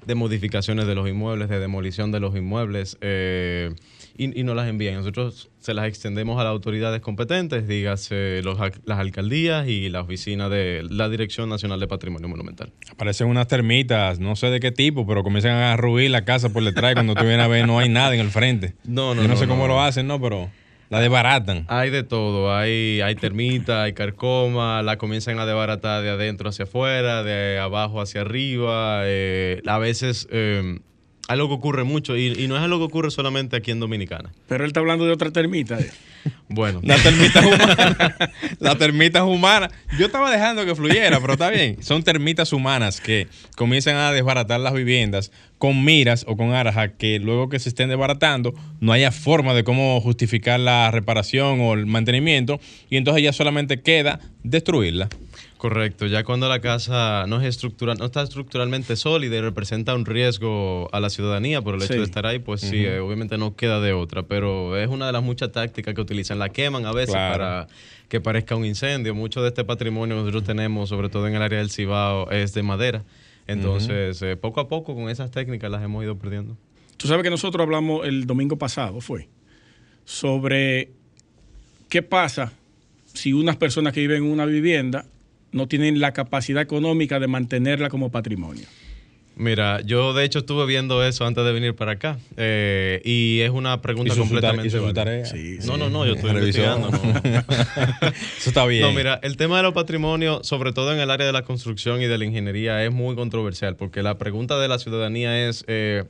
de modificaciones de los inmuebles, de demolición de los inmuebles. Eh, y, y nos las envían. Nosotros se las extendemos a las autoridades competentes, dígase los, las alcaldías y la oficina de la Dirección Nacional de Patrimonio Monumental. Aparecen unas termitas, no sé de qué tipo, pero comienzan a ruir la casa por detrás y cuando tú vienes a ver no hay nada en el frente. No, no, Yo no, sé cómo lo hacen, ¿no? Pero... La desbaratan. Hay de todo, hay, hay termita, hay carcoma, la comienzan a desbaratar de adentro hacia afuera, de abajo hacia arriba. Eh, a veces eh, algo que ocurre mucho y, no es algo que ocurre solamente aquí en Dominicana. Pero él está hablando de otra termita. Bueno. La termita humana. la termitas humana. Yo estaba dejando que fluyera, pero está bien. Son termitas humanas que comienzan a desbaratar las viviendas con miras o con aras a que luego que se estén desbaratando no haya forma de cómo justificar la reparación o el mantenimiento y entonces ya solamente queda destruirla. Correcto, ya cuando la casa no, es estructural, no está estructuralmente sólida y representa un riesgo a la ciudadanía por el hecho de estar ahí, pues sí, eh, obviamente no queda de otra, pero es una de las muchas tácticas que utilizan. La queman a veces para que parezca un incendio. Mucho de este patrimonio que nosotros tenemos, sobre todo en el área del Cibao, es de madera. Entonces, eh, poco a poco con esas técnicas las hemos ido perdiendo. Tú sabes que nosotros hablamos el domingo pasado, fue, sobre qué pasa si unas personas que viven en una vivienda no tienen la capacidad económica de mantenerla como patrimonio. Mira, yo de hecho estuve viendo eso antes de venir para acá eh, y es una pregunta completamente no, no, no, yo estoy investigando. eso está bien. No, mira, el tema de los patrimonios, sobre todo en el área de la construcción y de la ingeniería, es muy controversial porque la pregunta de la ciudadanía es eh,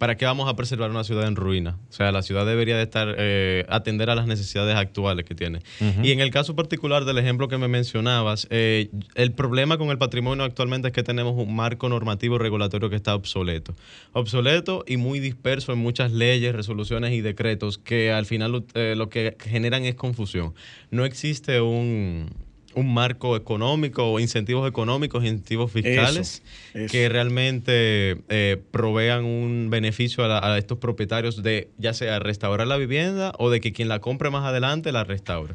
¿para qué vamos a preservar una ciudad en ruina? O sea, la ciudad debería de estar, eh, atender a las necesidades actuales que tiene. Y en el caso particular del ejemplo que me mencionabas, eh, el problema con el patrimonio actualmente es que tenemos un marco normativo regulatorio que está obsoleto. Obsoleto y muy disperso en muchas leyes, resoluciones y decretos que al final eh, lo que generan es confusión. No existe un un marco económico o incentivos económicos, incentivos fiscales que realmente eh, provean un beneficio a, estos propietarios de ya sea restaurar la vivienda o de que quien la compre más adelante la restaure.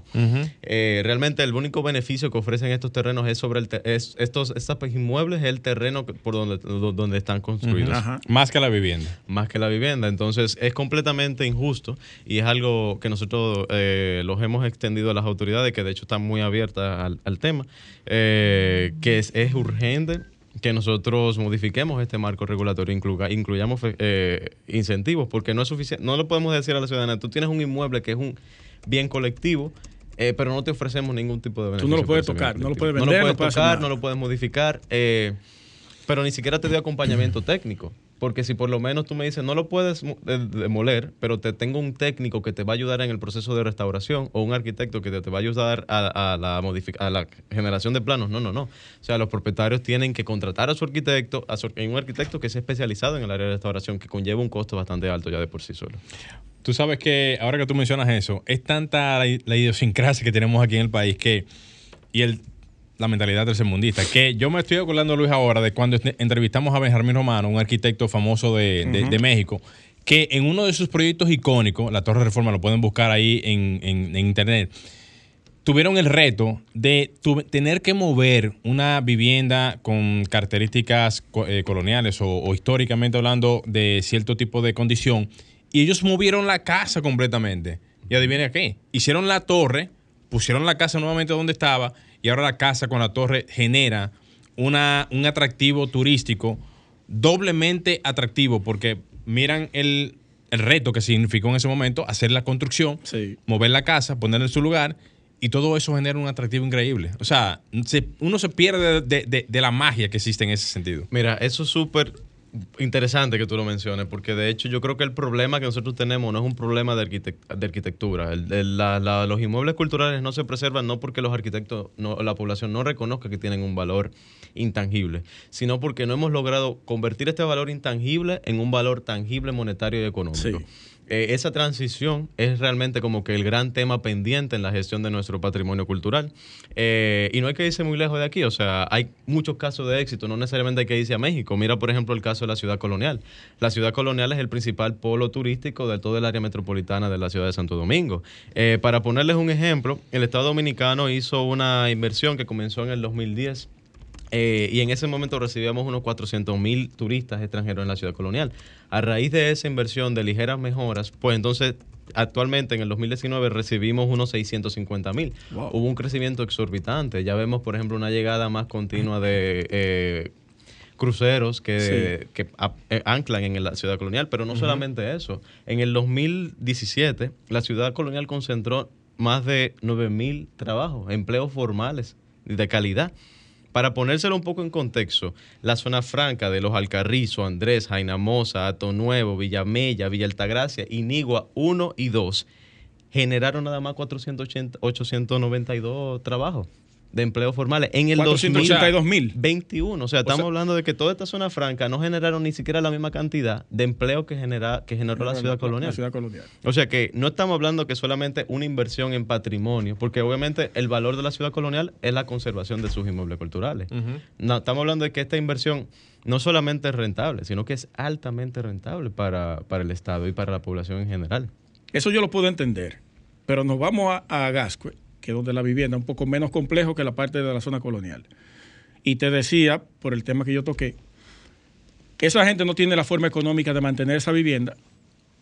Eh, realmente el único beneficio que ofrecen estos terrenos es sobre el es, estos, estos inmuebles es el terreno por donde, donde están construidos. Más que la vivienda. Más que la vivienda. Entonces es completamente injusto y es algo que nosotros eh, los hemos extendido a las autoridades que de hecho están muy abiertas al, tema, eh, que es, urgente que nosotros modifiquemos este marco regulatorio, incluyamos eh, incentivos, porque no es suficiente, no lo podemos decir a la ciudadanía, tú tienes un inmueble que es un bien colectivo, eh, pero no te ofrecemos ningún tipo de beneficio. Tú no lo puedes tocar, no lo puedes vender, no lo puedes tocar, no lo puedes modificar, pero ni siquiera te dio acompañamiento técnico. Porque si por lo menos tú me dices, no lo puedes demoler, pero te tengo un técnico que te va a ayudar en el proceso de restauración o un arquitecto que te, va a ayudar a, la a la generación de planos. No, no, no. O sea, los propietarios tienen que contratar a su arquitecto, a, un arquitecto que sea especializado en el área de restauración, que conlleva un costo bastante alto ya de por sí solo. Tú sabes que ahora que tú mencionas eso, es tanta la, la idiosincrasia que tenemos aquí en el país que, y el la mentalidad del mundista. Que yo me estoy acordando, Luis, ahora de cuando entrevistamos a Benjamín Romano, un arquitecto famoso de, México, que en uno de sus proyectos icónicos, la Torre Reforma, lo pueden buscar ahí en, internet, tuvieron el reto de tener que mover una vivienda con características eh, coloniales o, históricamente hablando de cierto tipo de condición, y ellos movieron la casa completamente. Y adivinen qué, hicieron la torre, pusieron la casa nuevamente donde estaba y ahora la casa con la torre genera una, un atractivo turístico doblemente atractivo porque miran el, reto que significó en ese momento hacer la construcción, mover la casa, ponerla en su lugar y todo eso genera un atractivo increíble. O sea, uno se pierde de, de, la magia que existe en ese sentido. Mira, eso es súper interesante que tú lo menciones, porque de hecho yo creo que el problema que nosotros tenemos no es un problema de, arquitectura. los inmuebles culturales no se preservan no porque los arquitectos, no, la población no reconozca que tienen un valor intangible, sino porque no hemos logrado convertir este valor intangible en un valor tangible, monetario y económico. Eh, esa transición es realmente como que el gran tema pendiente en la gestión de nuestro patrimonio cultural. Eh, y no hay que irse muy lejos de aquí, o sea, hay muchos casos de éxito, no necesariamente hay que irse a México. Mira, por ejemplo, el caso de la ciudad colonial. La ciudad colonial es el principal polo turístico de todo el área metropolitana de la ciudad de Santo Domingo. Eh, para ponerles un ejemplo, el Estado Dominicano hizo una inversión que comenzó en el 2010 eh, y en ese momento recibíamos unos 400 mil turistas extranjeros en la ciudad colonial. A raíz de esa inversión de ligeras mejoras, pues entonces actualmente en el 2019 recibimos unos 650 mil. Hubo un crecimiento exorbitante. Ya vemos, por ejemplo, una llegada más continua de... Eh, cruceros que, eh, anclan en la ciudad colonial, pero no solamente eso. En el 2017, la ciudad colonial concentró más de 9 mil trabajos, empleos formales de calidad Para ponérselo un poco en contexto, la zona franca de Los Alcarrizos, Andrés, Jainamosa, Ato Nuevo, Villamella, Villa Altagracia, Inigua 1 y 2 generaron nada más 480, 892 trabajos de empleo formales en el 2021. O sea, estamos hablando de que toda esta zona franca no generaron ni siquiera la misma cantidad de empleo que, genera, que generó la ciudad, colonial. ciudad colonial. O sea que no estamos hablando que solamente una inversión en patrimonio, porque obviamente el valor de la ciudad colonial es la conservación de sus inmuebles culturales. no, estamos hablando de que esta inversión no solamente es rentable, sino que es altamente rentable para, el Estado y para la población en general. Eso yo lo puedo entender, pero nos vamos a, a Gascue que es donde la vivienda es un poco menos complejo que la parte de la zona colonial. Y te decía, por el tema que yo toqué, que esa gente no tiene la forma económica de mantener esa vivienda,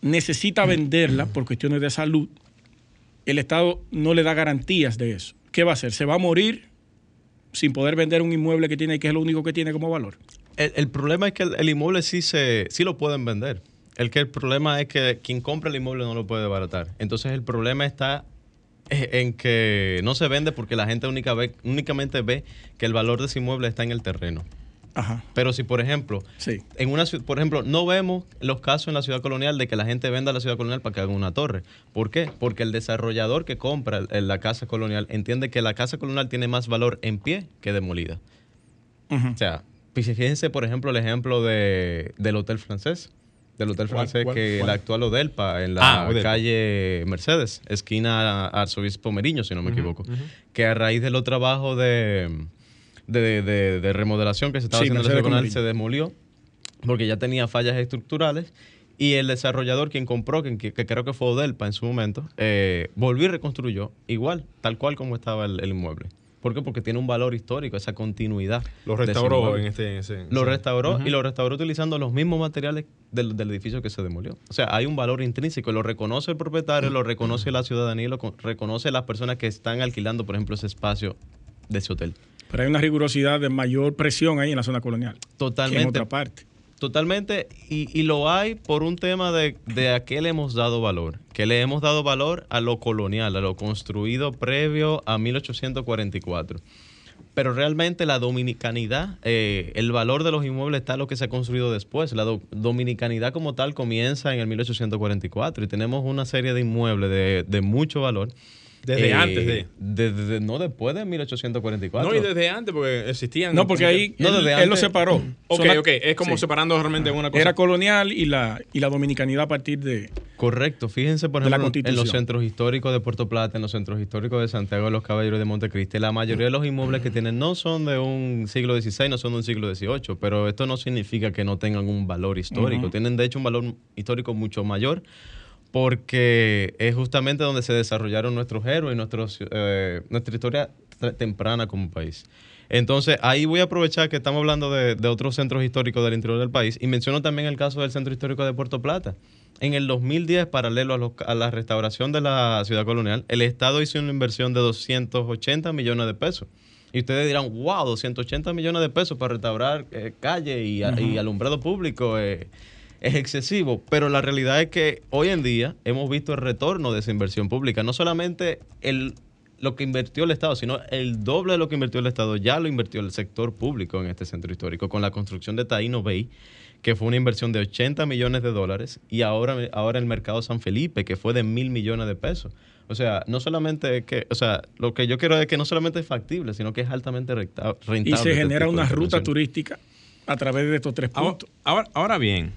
necesita venderla por cuestiones de salud. El Estado no le da garantías de eso. ¿Qué va a hacer? ¿Se va a morir sin poder vender un inmueble que tiene y que es lo único que tiene como valor? El, problema es que el, inmueble sí, se, sí lo pueden vender. El que el problema es que quien compra el inmueble no lo puede baratar. Entonces el problema está en que no se vende porque la gente única ve, únicamente ve que el valor de ese inmueble está en el terreno. Ajá. Pero si, por ejemplo, sí. en una por ejemplo, no vemos los casos en la ciudad colonial de que la gente venda la ciudad colonial para que haga una torre. ¿Por qué? Porque el desarrollador que compra la casa colonial entiende que la casa colonial tiene más valor en pie que demolida. O sea, fíjense, por ejemplo, el ejemplo de, del Hotel Francés del Hotel Francés, que el actual Odelpa, en la ah, calle Mercedes, esquina Arzobispo Meriño, si no me equivoco, que a raíz de los trabajos de, de, remodelación que se estaba haciendo en la se demolió, porque ya tenía fallas estructurales, y el desarrollador, quien compró, que, que creo que fue Odelpa en su momento, eh, volvió y reconstruyó igual, tal cual como estaba el inmueble. ¿Por qué? Porque tiene un valor histórico, esa continuidad. Lo restauró en este. lo restauró y lo restauró utilizando los mismos materiales del, edificio que se demolió. O sea, hay un valor intrínseco. Lo reconoce el propietario, lo reconoce la ciudadanía, lo reconoce las personas que están alquilando, por ejemplo, ese espacio de ese hotel. Pero hay una rigurosidad de mayor presión ahí en la zona colonial. Totalmente. en otra parte. Totalmente, y, lo hay por un tema de, de, a qué le hemos dado valor. Que le hemos dado valor a lo colonial, a lo construido previo a 1844. Pero realmente la dominicanidad, eh, el valor de los inmuebles está en lo que se ha construido después. La dominicanidad como tal comienza en el 1844 y tenemos una serie de inmuebles de, de mucho valor desde eh, antes de. Desde, no después de 1844. No, y desde antes, porque existían. No, porque ahí no, él, él, lo separó. Ok, ok. Es como separando realmente una cosa. Era colonial y la, y la dominicanidad a partir de. Correcto. Fíjense, por ejemplo, en los centros históricos de Puerto Plata, en los centros históricos de Santiago de los Caballeros de Montecristi, la mayoría de los inmuebles que tienen no son de un siglo XVI, no son de un siglo XVIII, pero esto no significa que no tengan un valor histórico. Tienen, de hecho, un valor histórico mucho mayor porque es justamente donde se desarrollaron nuestros héroes y nuestros, eh, nuestra historia temprana como país. Entonces, ahí voy a aprovechar que estamos hablando de, otros centros históricos del interior del país y menciono también el caso del Centro Histórico de Puerto Plata. En el 2010, paralelo a, a, la restauración de la ciudad colonial, el Estado hizo una inversión de 280 millones de pesos. Y ustedes dirán, wow, 280 millones de pesos para restaurar eh, calle y, alumbrado público. Eh, es excesivo, pero la realidad es que hoy en día hemos visto el retorno de esa inversión pública. No solamente el, lo que invirtió el Estado, sino el doble de lo que invirtió el Estado ya lo invirtió el sector público en este centro histórico con la construcción de Taino Bay, que fue una inversión de 80 millones de dólares, y ahora, ahora el mercado San Felipe, que fue de mil millones de pesos. O sea, no solamente es que, o sea, lo que yo quiero es que no solamente es factible, sino que es altamente rentable. Y se este genera una ruta turística a través de estos tres puntos. ahora, ahora bien,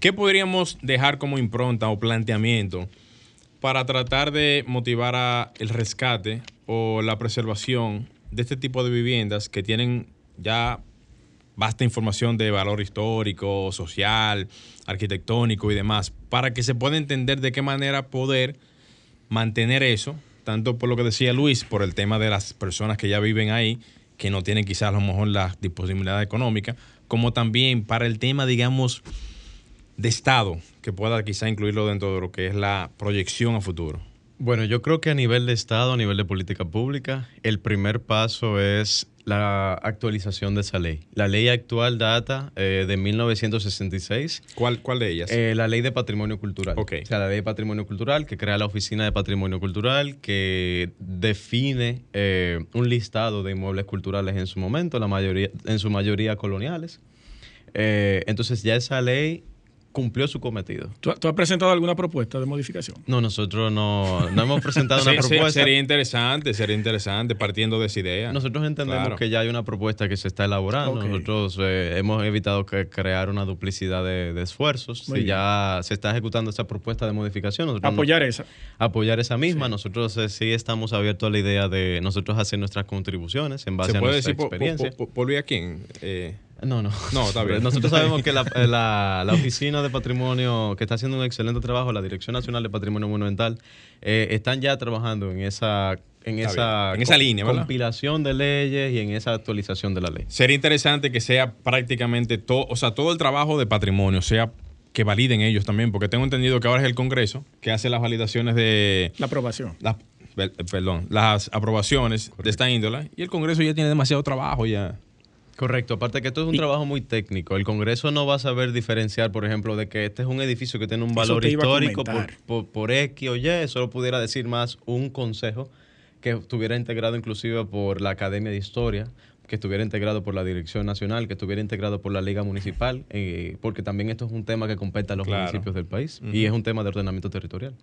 ¿Qué podríamos dejar como impronta o planteamiento para tratar de motivar el rescate o la preservación de este tipo de viviendas que tienen ya vasta información de valor histórico, social, arquitectónico y demás, para que se pueda entender de qué manera poder mantener eso, tanto por lo que decía Luis, por el tema de las personas que ya viven ahí, que no tienen quizás a lo mejor la disponibilidad económica, como también para el tema, digamos, de Estado que pueda quizá incluirlo dentro de lo que es la proyección a futuro? Bueno, yo creo que a nivel de Estado, a nivel de política pública, el primer paso es la actualización de esa ley. La ley actual data eh, de 1966. ¿Cuál, ¿Cuál de ellas? Eh, la ley de patrimonio cultural. Ok. O sea, la ley de patrimonio cultural que crea la Oficina de Patrimonio Cultural, que define eh, un listado de inmuebles culturales en su momento, la mayoría, en su mayoría coloniales. entonces ya esa ley cumplió su cometido. ¿Tú, has presentado alguna propuesta de modificación? No, nosotros no, no hemos presentado una propuesta. Sería interesante, sería interesante partiendo de esa idea. Nosotros entendemos que ya hay una propuesta que se está elaborando. Nosotros eh, hemos evitado que crear una duplicidad de, esfuerzos. si ya se está ejecutando esa propuesta de modificación, nosotros apoyar esa. Apoyar esa misma. Nosotros eh, sí estamos abiertos a la idea de nosotros hacer nuestras contribuciones en base a nuestra experiencia. ¿Por, por, por, a quién? Eh, no, no. No, está bien. Nosotros sabemos que la, Oficina de Patrimonio, que está haciendo un excelente trabajo, la Dirección Nacional de Patrimonio Monumental, eh, están ya trabajando en esa en esa, en esa línea, compilación de leyes y en esa actualización de la ley. Sería interesante que sea prácticamente todo, o sea, todo el trabajo de patrimonio sea que validen ellos también, porque tengo entendido que ahora es el Congreso que hace las validaciones de la aprobación. perdón, las aprobaciones de esta índola y el Congreso ya tiene demasiado trabajo ya. Correcto, aparte que esto es un trabajo muy técnico. El Congreso no va a saber diferenciar, por ejemplo, de que este es un edificio que tiene un valor histórico por, por, X o Y. Solo pudiera decir más un consejo que estuviera integrado inclusive por la Academia de Historia, que estuviera integrado por la Dirección Nacional, que estuviera integrado por la Liga Municipal, eh, porque también esto es un tema que compete a los municipios del país y es un tema de ordenamiento territorial.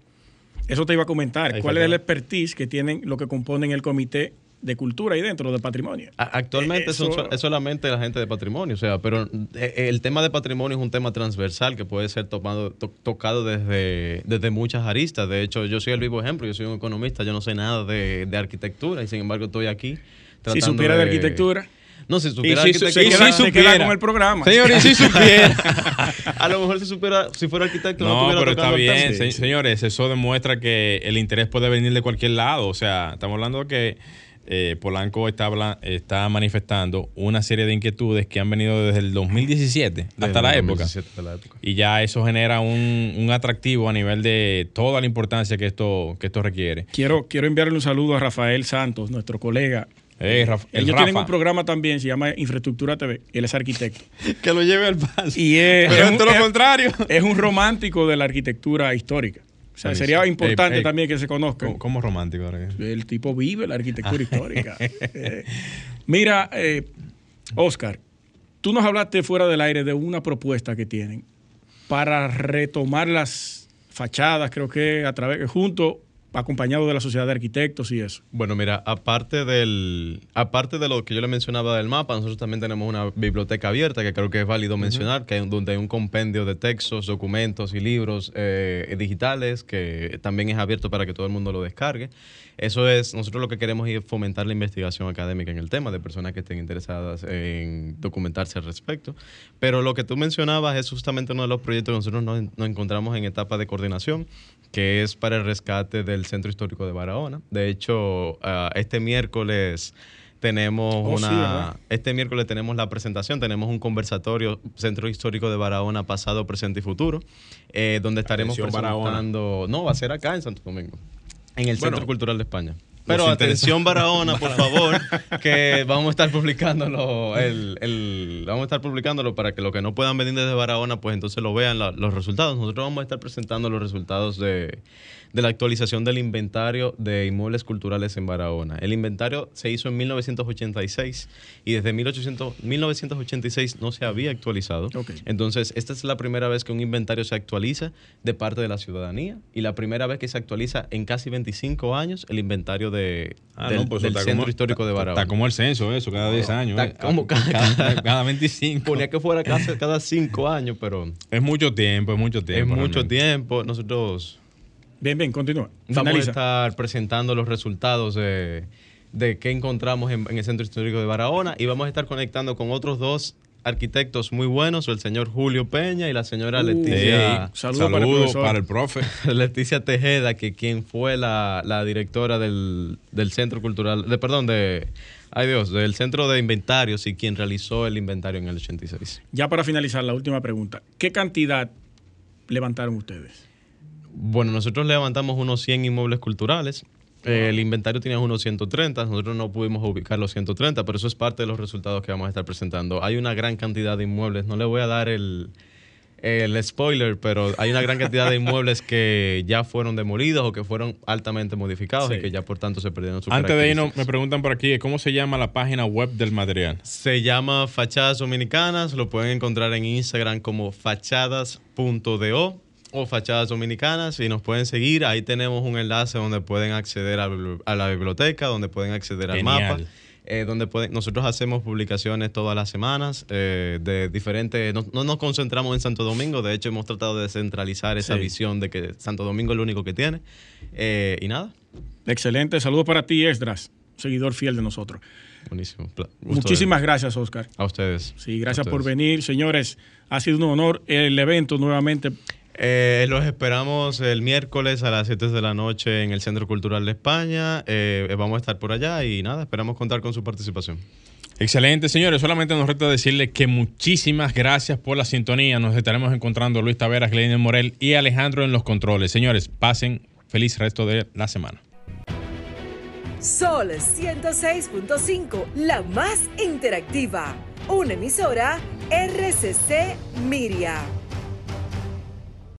Eso te iba a comentar. ¿Cuál es el expertise que tienen lo que componen el comité de cultura y dentro de patrimonio. Actualmente es solamente la gente de patrimonio, o sea, pero eh, el tema de patrimonio es un tema transversal que puede ser tomado, tocado desde, desde muchas aristas. De hecho, yo soy el vivo ejemplo, yo soy un economista, yo no sé nada de, arquitectura y sin embargo estoy aquí. Si supiera de, arquitectura. No, si supiera de arquitectura, si, supiera con el programa. Señores, si supiera. a lo mejor si supiera, si fuera arquitecto no, no pero está bien, señores, eso demuestra que el interés puede venir de cualquier lado, o sea, estamos hablando de que eh, Polanco está, está manifestando una serie de inquietudes que han venido desde el 2017 hasta la, época. Y ya eso genera un, atractivo a nivel de toda la importancia que esto, que esto requiere. Quiero, quiero enviarle un saludo a Rafael Santos, nuestro colega. Eh, Ellos tienen un programa también, se llama Infraestructura TV. Él es arquitecto. que lo lleve al paso. Y es, todo lo contrario. Es un romántico de la arquitectura histórica. O sea, sería importante también que se conozca. ¿Cómo, romántico? El tipo vive la arquitectura ah. histórica. Eh, mira, eh, Oscar, tú nos hablaste fuera del aire de una propuesta que tienen para retomar las fachadas, creo que a través, junto acompañado de la sociedad de arquitectos y eso. Bueno, mira, aparte del aparte de lo que yo le mencionaba del mapa, nosotros también tenemos una biblioteca abierta que creo que es válido mencionar, que hay, donde hay un compendio de textos, documentos y libros eh, digitales que también es abierto para que todo el mundo lo descargue. Eso es, nosotros lo que queremos es fomentar la investigación académica en el tema de personas que estén interesadas en documentarse al respecto. Pero lo que tú mencionabas es justamente uno de los proyectos que nosotros nos, nos encontramos en etapa de coordinación, que es para el rescate del Centro Histórico de Barahona. De hecho, ah, este miércoles tenemos oh, una este miércoles tenemos la presentación, tenemos un conversatorio Centro Histórico de Barahona pasado, presente y futuro, eh, donde estaremos presentando, no, va a ser acá en Santo Domingo, en el Centro Cultural de España. Pero atención Barahona, por favor, que vamos a estar publicándolo, el, vamos a estar publicándolo para que los que no puedan venir desde Barahona, pues entonces lo vean los resultados. Nosotros vamos a estar presentando los resultados de, de la actualización del inventario de inmuebles culturales en Barahona. El inventario se hizo en 1986 y desde 1800, 1986 no se había actualizado. Entonces, esta es la primera vez que un inventario se actualiza de parte de la ciudadanía y la primera vez que se actualiza en casi 25 años el inventario de, ah, del, pues Centro Histórico de Barahona. Está como el censo eso, cada 10 años. Eh. como cada, cada, 25. Ponía que fuera cada, cada 5 años, pero... Es mucho tiempo, es mucho tiempo. Es mucho tiempo. Nosotros Bien, bien, continúa. Vamos a estar presentando los resultados de, de qué encontramos en, el Centro Histórico de Barahona y vamos a estar conectando con otros dos arquitectos muy buenos, el señor Julio Peña y la señora uh, Leticia. Saludos para, el profe. Leticia Tejeda, que quien fue la, directora del, Centro Cultural, de perdón, de ay Dios, del Centro de Inventarios y quien realizó el inventario en el 86. Ya para finalizar, la última pregunta. ¿Qué cantidad levantaron ustedes? Bueno, nosotros levantamos unos 100 inmuebles culturales. El inventario tenía unos 130, nosotros no pudimos ubicar los 130, pero eso es parte de los resultados que vamos a estar presentando. Hay una gran cantidad de inmuebles, no le voy a dar el, el spoiler, pero hay una gran cantidad de inmuebles que ya fueron demolidos o que fueron altamente modificados y que ya por tanto se perdieron su Antes de irnos, me preguntan por aquí, ¿cómo se llama la página web del material? Se llama Fachadas Dominicanas, lo pueden encontrar en Instagram como fachadas.do o Fachadas Dominicanas y nos pueden seguir. Ahí tenemos un enlace donde pueden acceder a, la biblioteca, donde pueden acceder al mapa. Eh, donde nosotros hacemos publicaciones todas las semanas eh, de diferentes, no, nos concentramos en Santo Domingo, de hecho hemos tratado de centralizar esa visión de que Santo Domingo es lo único que tiene. Eh, y nada. Excelente, saludos para ti, Esdras, seguidor fiel de nosotros. Buenísimo. Muchísimas gracias, Oscar. A ustedes. Sí, gracias por venir, señores. Ha sido un honor el evento nuevamente eh, los esperamos el miércoles a las 7 de la noche en el Centro Cultural de España. Eh, vamos a estar por allá y nada, esperamos contar con su participación. Excelente, señores. Solamente nos resta decirle que muchísimas gracias por la sintonía. Nos estaremos encontrando Luis Taveras, Glenn Morel y Alejandro en los controles. Señores, pasen feliz resto de la semana. Sol 106.5, la más interactiva. Una emisora RCC Miria.